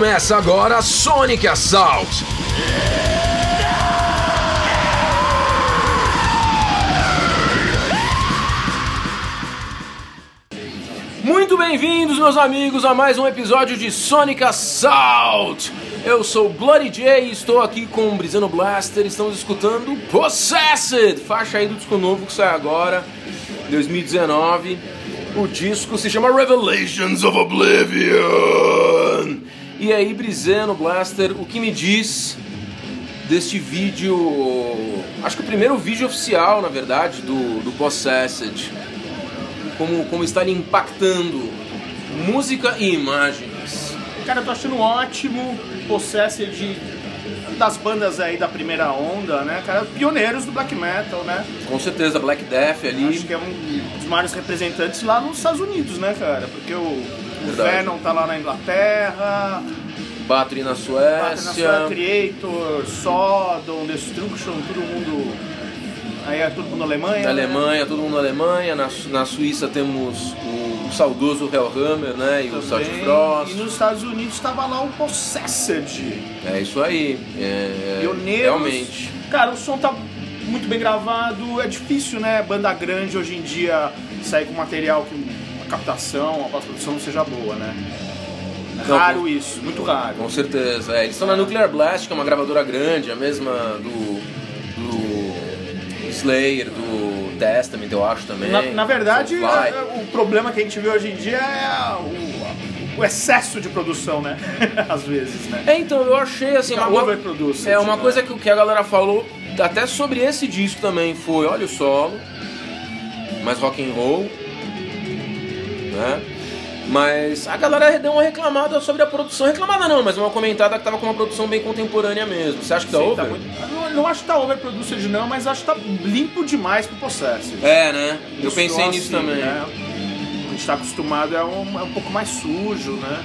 Começa agora Sonic Assault. Muito bem-vindos, meus amigos, a mais um episódio de Sonic Assault. Eu sou Bloody J e estou aqui com o Brisano Blaster. Estamos escutando Possessed, faixa aí do disco novo que sai agora, 2019. O disco se chama Revelations of Oblivion. E aí, Brisano Blaster, o que me diz deste vídeo? Acho que o primeiro vídeo oficial, na verdade, do, do Possessed. Como, como está ele impactando música e imagens. Cara, eu tô achando ótimo Possessed das bandas aí da primeira onda, né, cara? Pioneiros do black metal, né? Com certeza, Black Death ali. Acho que é um dos maiores representantes lá nos Estados Unidos, né, cara? Porque o, o Verdade. Venom tá lá na Inglaterra, Battery na Bate na Suécia. Creator, Sodom, Destruction, todo mundo. Aí é todo mundo Alemanha. Na né? Alemanha, todo mundo na Alemanha. Na, na Suíça temos o, o saudoso Hellhammer, né? E o Também. South Frost. E nos Estados Unidos estava lá o Possessed. É isso aí. É, Pioneiros. Realmente. Cara, o som tá muito bem gravado. É difícil, né? Banda grande hoje em dia sair com material que captação, a pós-produção não seja boa, né? Não, Raro isso, muito raro. Com certeza. É, eles estão na Nuclear Blast, que é uma gravadora grande, a mesma do, do Slayer, do Testament, eu acho também. Na, na verdade, é- o problema que a gente vê hoje em dia é o, o excesso de produção, né? Às vezes, né? É, então, eu achei assim. Fica uma- overproduced, É, uma né? coisa que, que a galera falou até sobre esse disco também foi: olha o solo, mais rock and roll, né? Mas a galera deu uma reclamada sobre a produção. Reclamada não, mas uma comentada que tava com uma produção bem contemporânea mesmo. Você acha que tá Sim, over? tá muito- eu não, não acho que tá overproduced não, mas acho que tá limpo demais pro Possessed. É, né? Eu Isso, pensei assim, nisso também. né? A gente tá acostumado é um, é um pouco mais sujo, né?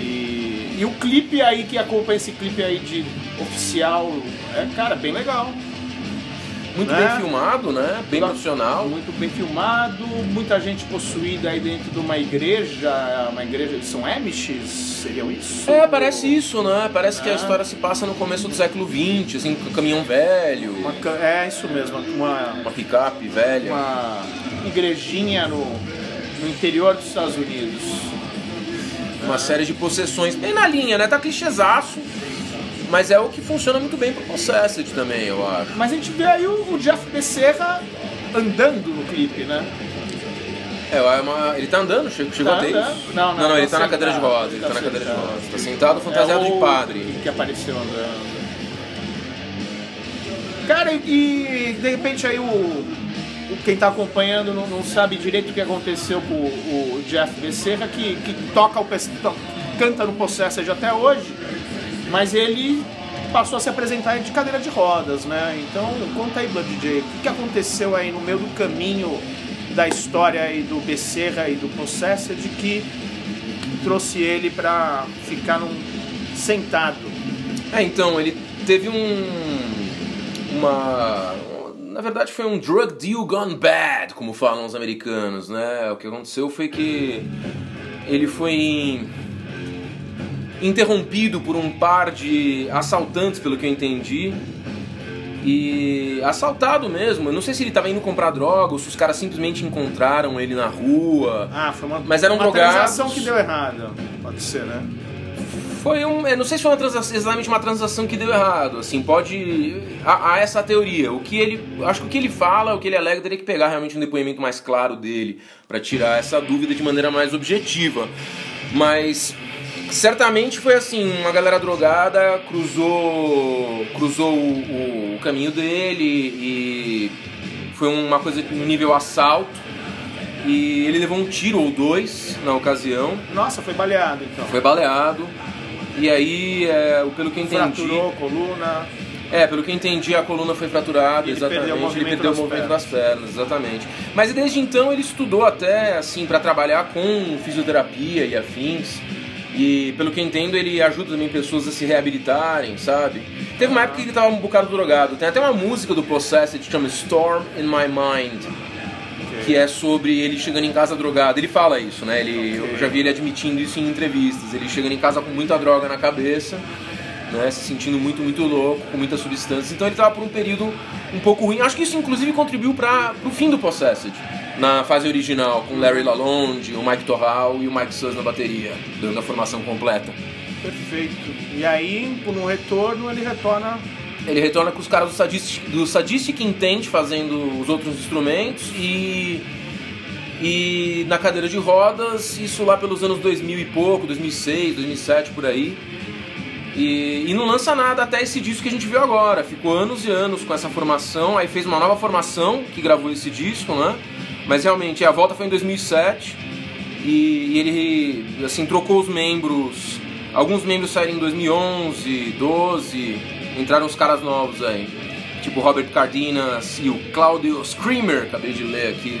E, e o clipe aí que acompanha esse clipe aí de oficial é, cara, bem legal. Muito Né? bem filmado, né? Bem profissional. Muito bem filmado, muita gente possuída aí dentro de uma igreja, uma igreja de São Amishes, seriam isso? É, parece isso, né? Parece que a É. história se passa no começo do século XX, assim, com caminhão velho, Uma é isso mesmo, uma, uma picape velha. uma igrejinha no, no interior dos Estados Unidos. Uma série de possessões bem na linha, né? Tá clichêzaço, mas é o que funciona muito bem pro Possessed também, eu acho. Mas a gente vê aí o, o Jeff Becerra andando no clipe, né? É, é uma... ele tá andando, chegou, chegou Tá a ter andando. isso? Não, não, não, ele tá tá na cadeira de rodas, ele tá tá na cadeira de rodas. Tá sentado fantasiado É de padre. Que apareceu andando. Cara, e de repente aí o, quem tá acompanhando não, não sabe direito o que aconteceu com o, o Jeff Becerra, que, que toca o to- canta no Possessed até hoje, mas ele passou a se apresentar de cadeira de rodas, né? Então conta aí, Blood J, o que, que aconteceu aí no meio do caminho da história aí do Becerra e do Possessed que trouxe ele pra ficar num sentado. É, então, ele teve um. Uma. Na verdade, foi um drug deal gone bad, como falam os americanos, né? O que aconteceu foi que ele foi interrompido por um par de assaltantes, pelo que eu entendi. E assaltado mesmo. Eu não sei se ele estava indo comprar droga ou se os caras simplesmente encontraram ele na rua. Ah, foi uma, Mas eram uma drogados. transação que deu errado. Pode ser, né? Foi um. Eu não sei se foi uma transação, exatamente uma transação que deu errado. Assim, pode. Há, há essa teoria. O que ele. Acho que o que ele fala, o que ele alega, teria que pegar realmente um depoimento mais claro dele para tirar essa dúvida de maneira mais objetiva. Mas. Certamente foi assim, uma galera drogada cruzou cruzou o, o caminho dele e foi uma coisa no nível assalto e ele levou um tiro ou dois na ocasião Nossa, foi baleado então. foi baleado. E aí, é, pelo que eu entendi. Fraturou a coluna. É, pelo que eu entendi, a coluna foi fraturada, ele exatamente. perdeu ele perdeu o movimento das pernas, exatamente. Mas desde então ele estudou até, assim, para trabalhar com fisioterapia e afins. E pelo que eu entendo, ele ajuda também pessoas a se reabilitarem, sabe? Teve uma época que ele tava um bocado drogado. Tem até uma música do Possessed que chama Storm in My Mind. que é sobre ele chegando em casa drogado. Ele fala isso, né? Ele, Eu já vi ele admitindo isso em entrevistas. Ele chegando em casa com muita droga na cabeça, né? Se sentindo muito, muito louco, com muitas substâncias. Então ele tava por um período um pouco ruim. Acho que isso inclusive contribuiu para o fim do Possessed. Na fase original, com Larry Lalonde, o Mike Torral e o Mike Suss na bateria, dando a formação completa. Perfeito. E aí, no retorno, ele retorna ele retorna com os caras do Sadistic, do Sadistic Intent fazendo os outros instrumentos e e na cadeira de rodas, isso lá pelos anos 2000 e pouco, 2006, 2007 por aí. E, e, não lança nada até esse disco que a gente viu agora. Ficou anos e anos com essa formação, aí fez uma nova formação que gravou esse disco, né? Mas realmente a volta foi em 2007 e, ele assim trocou os membros. Alguns membros saíram em 2011, 12, entraram os caras novos aí. Tipo Robert Cardenas e o Claudio Screamer, acabei de ler aqui.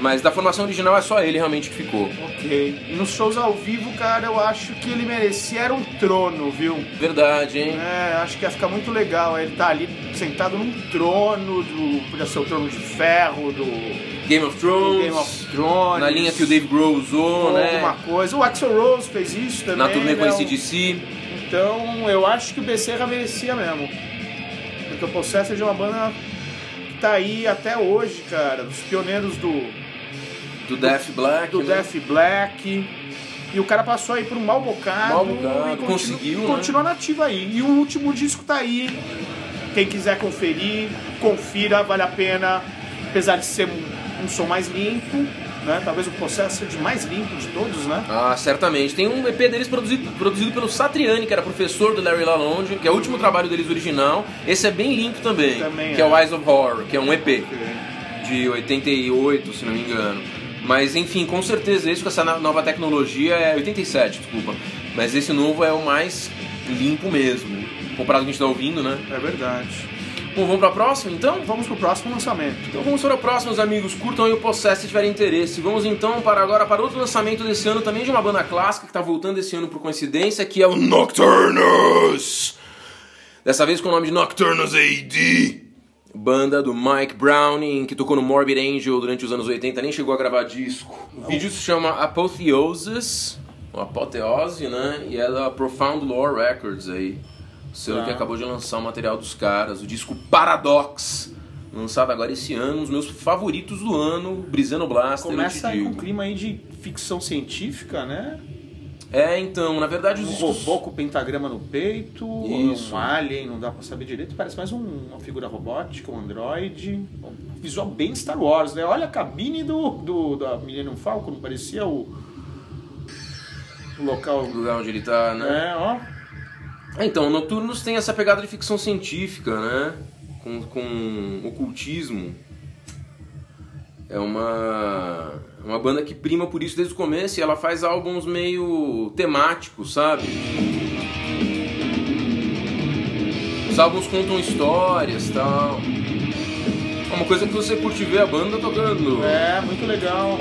Mas da formação original é só ele realmente que ficou. Ok. E nos shows ao vivo, cara, eu acho que ele merecia era um trono, viu? Verdade, hein? É, acho que ia ficar muito legal. Ele tá ali sentado num trono, do, podia ser o trono de ferro, do Game of Thrones. Game of Thrones. Na linha que o Dave Grohl usou, né? Alguma coisa. O Axel Rose fez isso também. Na turnê com né? esse DC. Então, eu acho que o Becerra merecia mesmo. Porque o Possessed é uma banda que tá aí até hoje, cara. Dos pioneiros do... Do Death Black, Do né? Death Black. E o cara passou aí por um mal bocado. Mal bocado, e continu- conseguiu, né? Continua nativo aí. E o último disco tá aí. Quem quiser conferir, confira, vale a pena. Apesar de ser um, um som mais limpo, né? Talvez o processo seja mais limpo de todos, né? Ah, certamente. Tem um EP deles produzido, produzido pelo Satriani, que era professor do Larry Lalonde, que é o último trabalho deles original. Esse é bem limpo também, Também que é. é. o Eyes of Horror, que é um EP de 88, se não me engano. Mas enfim, com certeza esse com essa no- nova tecnologia é 87, desculpa. Mas esse novo é o mais limpo mesmo, comparado com o que a gente tá ouvindo, né? É verdade. Bom, vamos pra próxima então? Vamos pro próximo lançamento. Então vamos para o próximo, meus amigos. Curtam aí o Possess se tiverem interesse. Vamos então para agora para outro lançamento desse ano, também de uma banda clássica que está voltando esse ano por coincidência, que é o Nocturnus. Dessa vez com o nome de Nocturnus AD. Banda do Mike Browning, que tocou no Morbid Angel durante os anos 80, nem chegou a gravar disco. O vídeo se chama Apotheosis, ou Apoteose, né? E é da Profound Lore Records aí. O selo Tá. que acabou de lançar o material dos caras, o disco Paradox, lançado agora esse ano, um dos meus favoritos do ano, Brisano Blaster, Começa aí com um clima aí de ficção científica, né? É, então, na verdade os Um discos... robô com pentagrama no peito, Isso. um alien, não dá pra saber direito, parece mais um- uma figura robótica, um androide. Um visual bem Star Wars, né? Olha a cabine do, do da Millennium Falcon, não parecia o, o local. O lugar onde ele tá, né? É, ó. Então, o Nocturnus tem essa pegada de ficção científica, né? Com, com ocultismo. É uma, uma banda que prima por isso desde o começo e ela faz álbuns meio temáticos, sabe? Os álbuns contam histórias tal. É uma coisa que você curte ver a banda tocando. É, muito legal.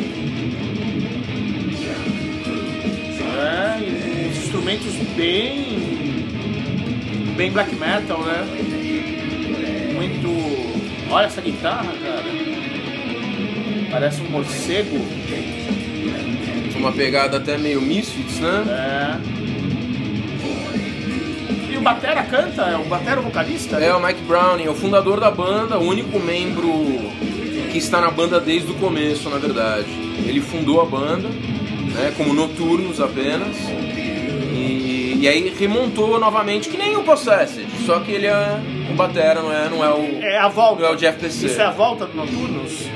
É, os instrumentos bem. bem black metal, né? Muito. Olha essa guitarra, cara. Parece um morcego. Uma pegada até meio Misfits, né? É. E o Batera canta? É o Batera vocalista? É o Mike Browning, é o fundador da banda, o único membro que está na banda desde o começo, na verdade. Ele fundou a banda, né, como Noturnos apenas, e, e aí remontou novamente, que nem o Possessed, só que ele é o batera, não é, não é o, É a volta. não é o Jeff PC. Isso é a volta do Noturnos?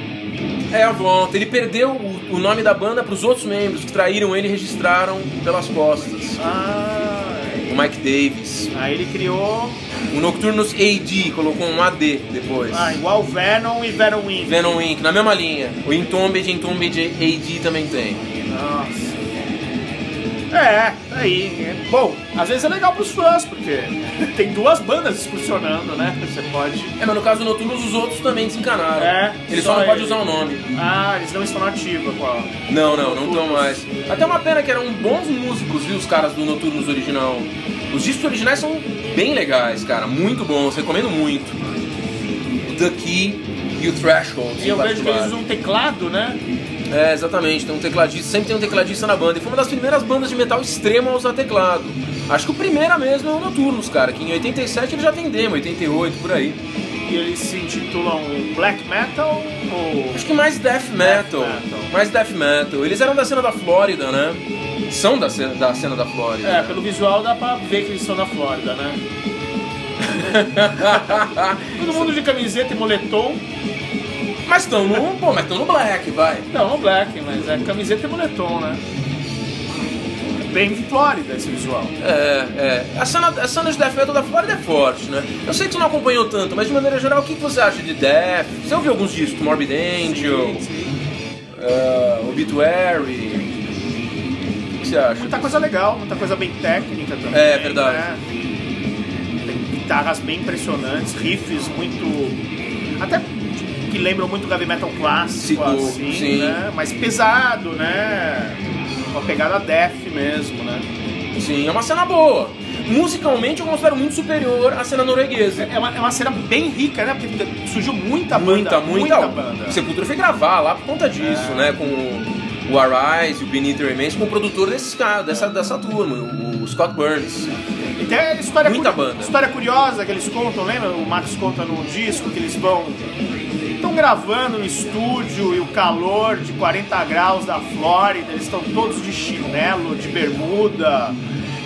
É a volta. Ele perdeu o, o nome da banda para os outros membros que traíram ele e registraram pelas costas. Ah. O Mike Davis. Aí ele criou. O Nocturnus AD, colocou um AD depois. Ah, igual Venom e Venom Inc. Venom Inc., na mesma linha. O Entombed, Entombed AD também tem. Nossa. É, aí. Bom, às vezes é legal pros fãs, porque tem duas bandas excursionando, né? Você pode. É, mas no caso do Noturnos, os outros também desencanaram. É, Ele só, só não pode ele. usar o nome. Ah, eles não estão nativos com a. Não, não, não estão mais. Até uma pena que eram bons músicos, viu, os caras do Noturnos original. Os discos originais são bem legais, cara. Muito bons, recomendo muito. O The Key, e o Threshold. E eu vejo que eles usam um teclado, né? É, exatamente, tem um tecladista, sempre tem um tecladista na banda. E foi uma das primeiras bandas de metal extremo a usar teclado. Acho que o primeiro mesmo é o Noturnos, cara, que em 87 ele já tem demo, 88 por aí. E eles se intitulam Black Metal ou. Acho que mais Death Metal. Death metal. Mais Death Metal. Eles eram da cena da Flórida, né? São da cena da, cena da Flórida. É, pelo visual dá pra ver que eles são da Flórida, né? Todo mundo de camiseta e moletom. Mas estão no. Pô, mas estão no Black, vai. Não, no black, mas é camiseta e moletom, né? Bem Flórida esse visual. É, é. A cena, a cena de Death Metal da Flórida é forte, né? Eu sei que tu não acompanhou tanto, mas de maneira geral, o que que você acha de Death? Você ouviu alguns discos? Morbid Angel, Sim, sim. uh, Obituary. O que você acha? Muita coisa legal, muita coisa bem técnica também. É, verdade. né? Tem guitarras bem impressionantes, riffs muito. Até que lembram muito heavy metal clássico, assim, sim. né? Mais pesado, né? Uma pegada death mesmo, né? Sim, é uma cena boa. Musicalmente eu considero muito superior à cena norueguesa. É uma, é uma cena bem rica, né? Porque surgiu muita banda. Muita, muita. banda. Sepultura foi gravar lá por conta disso, É. né? Com o Arise e o Beneath the Remains, com o produtor desses caras, dessa, dessa turma, o, o Scott Burns. E tem a história, Muita curi- banda. história curiosa que eles contam, lembra? O Max conta no disco que eles vão. Estão gravando no estúdio e o calor de 40 graus da Flórida, eles estão todos de chinelo, de bermuda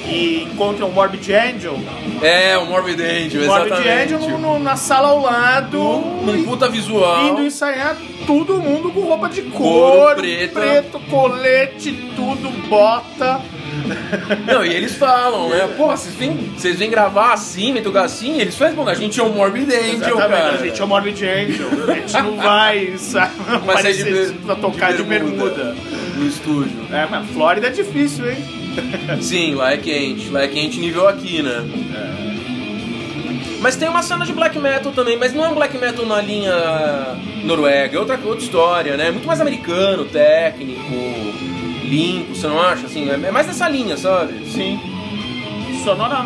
e encontram o Morbid Angel. É, o Morbid Angel, O Morbid exatamente. Angel no- na sala ao lado, Num puta visual. indo ensaiar todo mundo com roupa de Couro, couro, preta. preto, colete, tudo, bota. Não, e eles falam, né? Pô, vocês vêm, vocês vêm gravar assim, tocar assim? Eles falam, bom, a gente é o Morbid Angel, Exatamente, cara. a gente é o Morbid Angel. A gente não vai, sabe, sair aparecer de, pra tocar de bermuda. No estúdio. É, mas Flórida é difícil, hein? Sim, lá é quente. Lá é quente nível aqui, né? Mas tem uma cena de black metal também, mas não é um black metal na linha noruega, é outra, outra história, né? Muito mais americano, técnico, limpo, você não acha? Assim, é é mais dessa linha, sabe? Sim. Sonora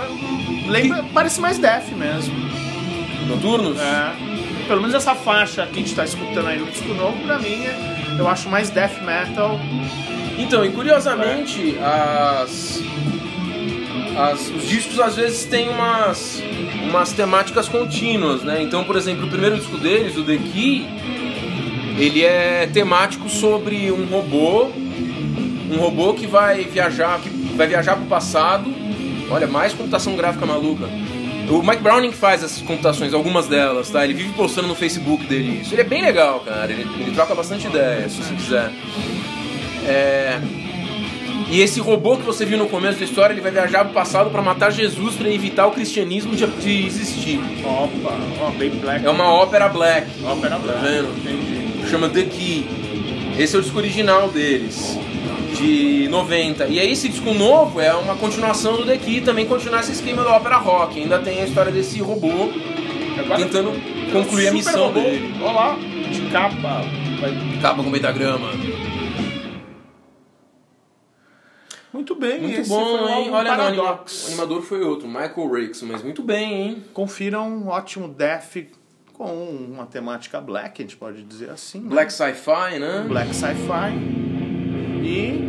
lembra, parece mais death mesmo. Noturnos? É. Pelo menos essa faixa que a gente tá escutando aí no disco novo, pra mim, é- eu acho mais death metal. Então, e curiosamente, as, as- os discos às vezes têm umas, umas temáticas contínuas, né? Então, por exemplo, o primeiro disco deles, o The Key, ele é temático sobre um robô, um robô que vai viajar, que vai viajar pro passado. Olha, mais computação gráfica maluca. O Mike Browning faz essas computações, algumas delas, tá? Ele vive postando no Facebook dele isso. Ele é bem legal, cara. Ele, ele troca bastante ideia, se você quiser. É... E esse robô que você viu no começo da história, ele vai viajar pro passado para matar Jesus para evitar o cristianismo de, de existir. Opa, ó, bem black. É uma ópera black, ópera black. vendo? Entendi. chama The Key. Esse é o disco original deles, de 90. E aí esse disco novo é uma continuação do The Key, também continuar esse esquema da ópera rock. Ainda tem a história desse robô Agora- tentando concluir a missão robô. dele. Olha lá, de capa. Vai- Capa com pentagrama. Muito bem, Muito esse bom, foi hein? álbum Olha, não, o animador foi outro, Michael Ricks, mas muito bem, hein? Confiram um ótimo death com uma temática black, a gente pode dizer assim. né? Black Sci-Fi, né? Black Sci-Fi. E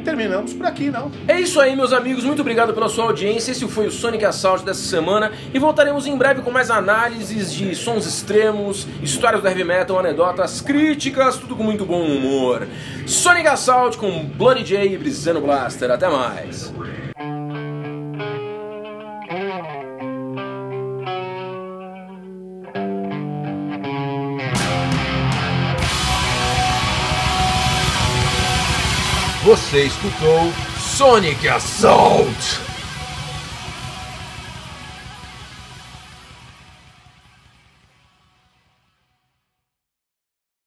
terminamos por aqui, não? É isso aí, meus amigos. Muito obrigado pela sua audiência. Esse foi o Sonic Assault dessa semana. E voltaremos em breve com mais análises de sons extremos, histórias do heavy metal, anedotas, críticas, tudo com muito bom humor. Sonic Assault com Bloody J e Brisano Blaster. Até mais. Você escutou Sonic Assault.